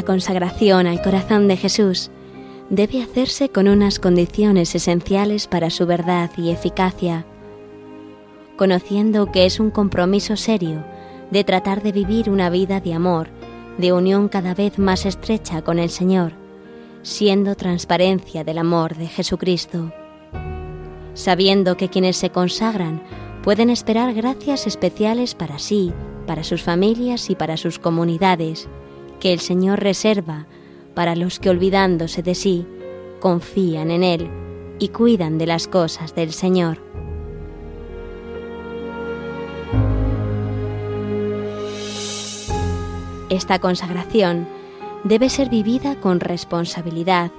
La consagración al corazón de Jesús debe hacerse con unas condiciones esenciales para su verdad y eficacia, conociendo que es un compromiso serio de tratar de vivir una vida de amor, de unión cada vez más estrecha con el Señor, siendo transparencia del amor de Jesucristo, sabiendo que quienes se consagran pueden esperar gracias especiales para sí, para sus familias y para sus comunidades, que el Señor reserva para los que olvidándose de sí, confían en Él y cuidan de las cosas del Señor. Esta consagración debe ser vivida con responsabilidad,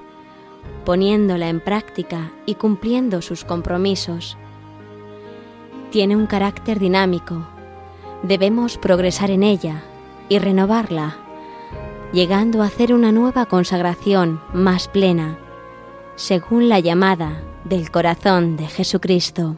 poniéndola en práctica y cumpliendo sus compromisos. Tiene un carácter dinámico. Debemos progresar en ella y renovarla, llegando a hacer una nueva consagración más plena, según la llamada del corazón de Jesucristo.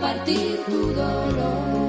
Compartir tu dolor.